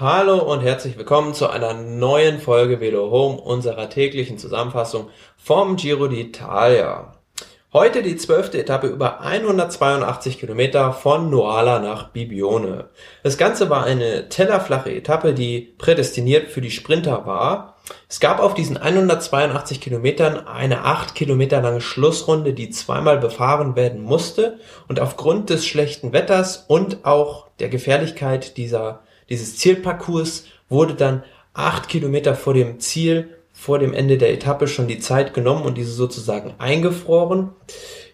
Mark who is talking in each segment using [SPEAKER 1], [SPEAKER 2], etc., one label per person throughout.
[SPEAKER 1] Hallo und herzlich willkommen zu einer neuen Folge Velo Home unserer täglichen Zusammenfassung vom Giro d'Italia. Heute die zwölfte Etappe über 182 Kilometer von Noala nach Bibione. Das Ganze war eine tellerflache Etappe, die prädestiniert für die Sprinter war. Es gab auf diesen 182 Kilometern eine acht Kilometer lange Schlussrunde, die zweimal befahren werden musste und aufgrund des schlechten Wetters und auch der Gefährlichkeit dieser dieses Zielparcours wurde dann acht Kilometer vor dem Ziel, vor dem Ende der Etappe schon die Zeit genommen und diese sozusagen eingefroren.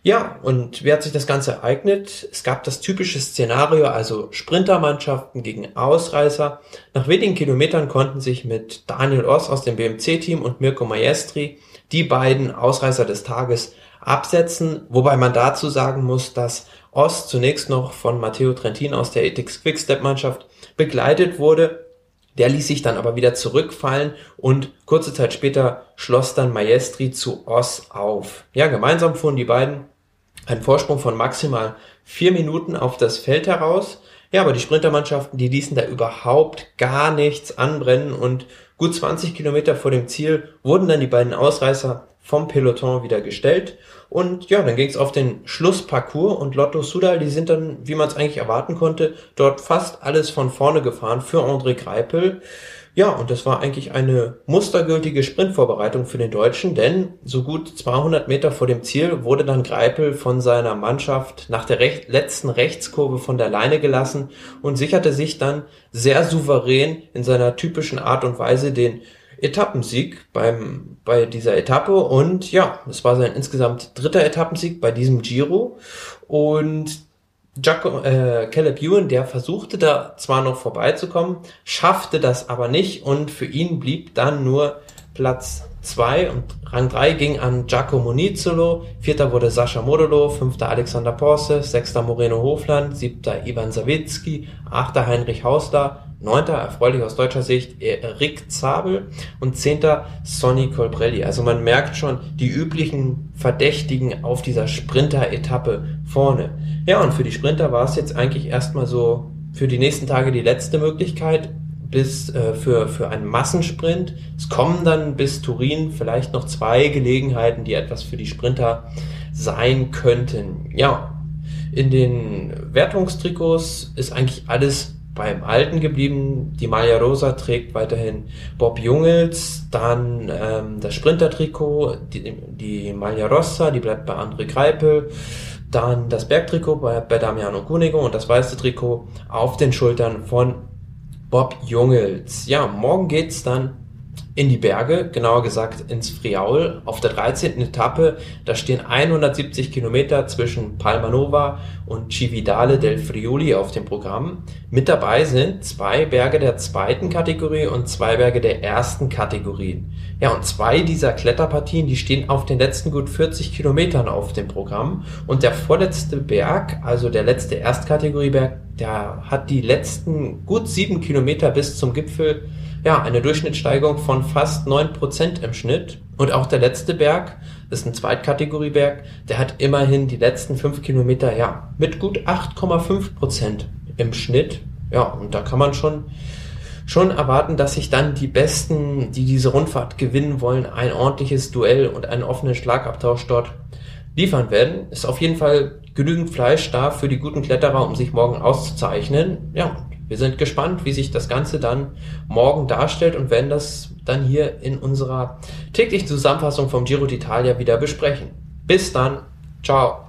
[SPEAKER 1] Ja, und wie hat sich das Ganze ereignet? Es gab das typische Szenario, also Sprintermannschaften gegen Ausreißer. Nach wenigen Kilometern konnten sich mit Daniel Oss aus dem BMC-Team und Mirko Maestri die beiden Ausreißer des Tages absetzen, wobei man dazu sagen muss, dass Oss zunächst noch von Matteo Trentin aus der Ethics Quickstep Mannschaft begleitet wurde. Der ließ sich dann aber wieder zurückfallen und kurze Zeit später schloss dann Maestri zu Oss auf. Ja, gemeinsam fuhren die beiden einen Vorsprung von maximal vier Minuten auf das Feld heraus. Ja, aber die Sprintermannschaften, die ließen da überhaupt gar nichts anbrennen und gut 20 Kilometer vor dem Ziel wurden dann die beiden Ausreißer vom Peloton wieder gestellt. Und ja, dann ging es auf den Schlussparcours und Lotto Sudal, die sind dann, wie man es eigentlich erwarten konnte, dort fast alles von vorne gefahren für André Greipel. Ja, und das war eigentlich eine mustergültige Sprintvorbereitung für den Deutschen, denn so gut 200 Meter vor dem Ziel wurde dann Greipel von seiner Mannschaft nach der recht, letzten Rechtskurve von der Leine gelassen und sicherte sich dann sehr souverän in seiner typischen Art und Weise den Etappensieg beim, bei dieser Etappe. Und ja, es war sein insgesamt dritter Etappensieg bei diesem Giro. Und Jaco, äh, Caleb Ewan, der versuchte da zwar noch vorbeizukommen, schaffte das aber nicht. Und für ihn blieb dann nur Platz zwei. Und Rang drei ging an Giacomo Nizzolo, vierter wurde Sascha Modolo, fünfter Alexander Porse, sechster Moreno Hofland, siebter Ivan Sawicki, achter Heinrich Hausler, Neunter, erfreulich aus deutscher Sicht, Rick Zabel und zehnter Sonny Colbrelli. Also man merkt schon die üblichen Verdächtigen auf dieser Sprinter-Etappe vorne. Ja, und für die Sprinter war es jetzt eigentlich erstmal so für die nächsten Tage die letzte Möglichkeit bis äh, für, für einen Massensprint. Es kommen dann bis Turin vielleicht noch zwei Gelegenheiten, die etwas für die Sprinter sein könnten. Ja, in den Wertungstrikots ist eigentlich alles beim Alten geblieben. Die Maglia Rosa trägt weiterhin Bob Jungels, dann ähm, das Sprinter-Trikot, die, die Maglia Rossa, die bleibt bei André Greipel, dann das Bergtrikot bei, bei Damiano Cunego und das weiße Trikot auf den Schultern von Bob Jungels. Ja, morgen geht's dann in die Berge, genauer gesagt ins Friaul. Auf der 13. Etappe, da stehen 170 Kilometer zwischen Palmanova und Cividale del Friuli auf dem Programm. Mit dabei sind zwei Berge der zweiten Kategorie und zwei Berge der ersten Kategorie. Ja, und zwei dieser Kletterpartien, die stehen auf den letzten gut 40 Kilometern auf dem Programm. Und der vorletzte Berg, also der letzte Erstkategorieberg, der hat die letzten gut sieben Kilometer bis zum Gipfel ja, eine Durchschnittssteigerung von fast neun Prozent im Schnitt. Und auch der letzte Berg, ist ein Zweitkategorieberg, der hat immerhin die letzten fünf Kilometer, ja, mit gut 8,5 Prozent im Schnitt. Ja, und da kann man schon, schon erwarten, dass sich dann die Besten, die diese Rundfahrt gewinnen wollen, ein ordentliches Duell und einen offenen Schlagabtausch dort liefern werden. Ist auf jeden Fall genügend Fleisch da für die guten Kletterer, um sich morgen auszuzeichnen. Ja, wir sind gespannt, wie sich das Ganze dann morgen darstellt und werden das dann hier in unserer täglichen Zusammenfassung vom Giro d'Italia wieder besprechen. Bis dann. Ciao.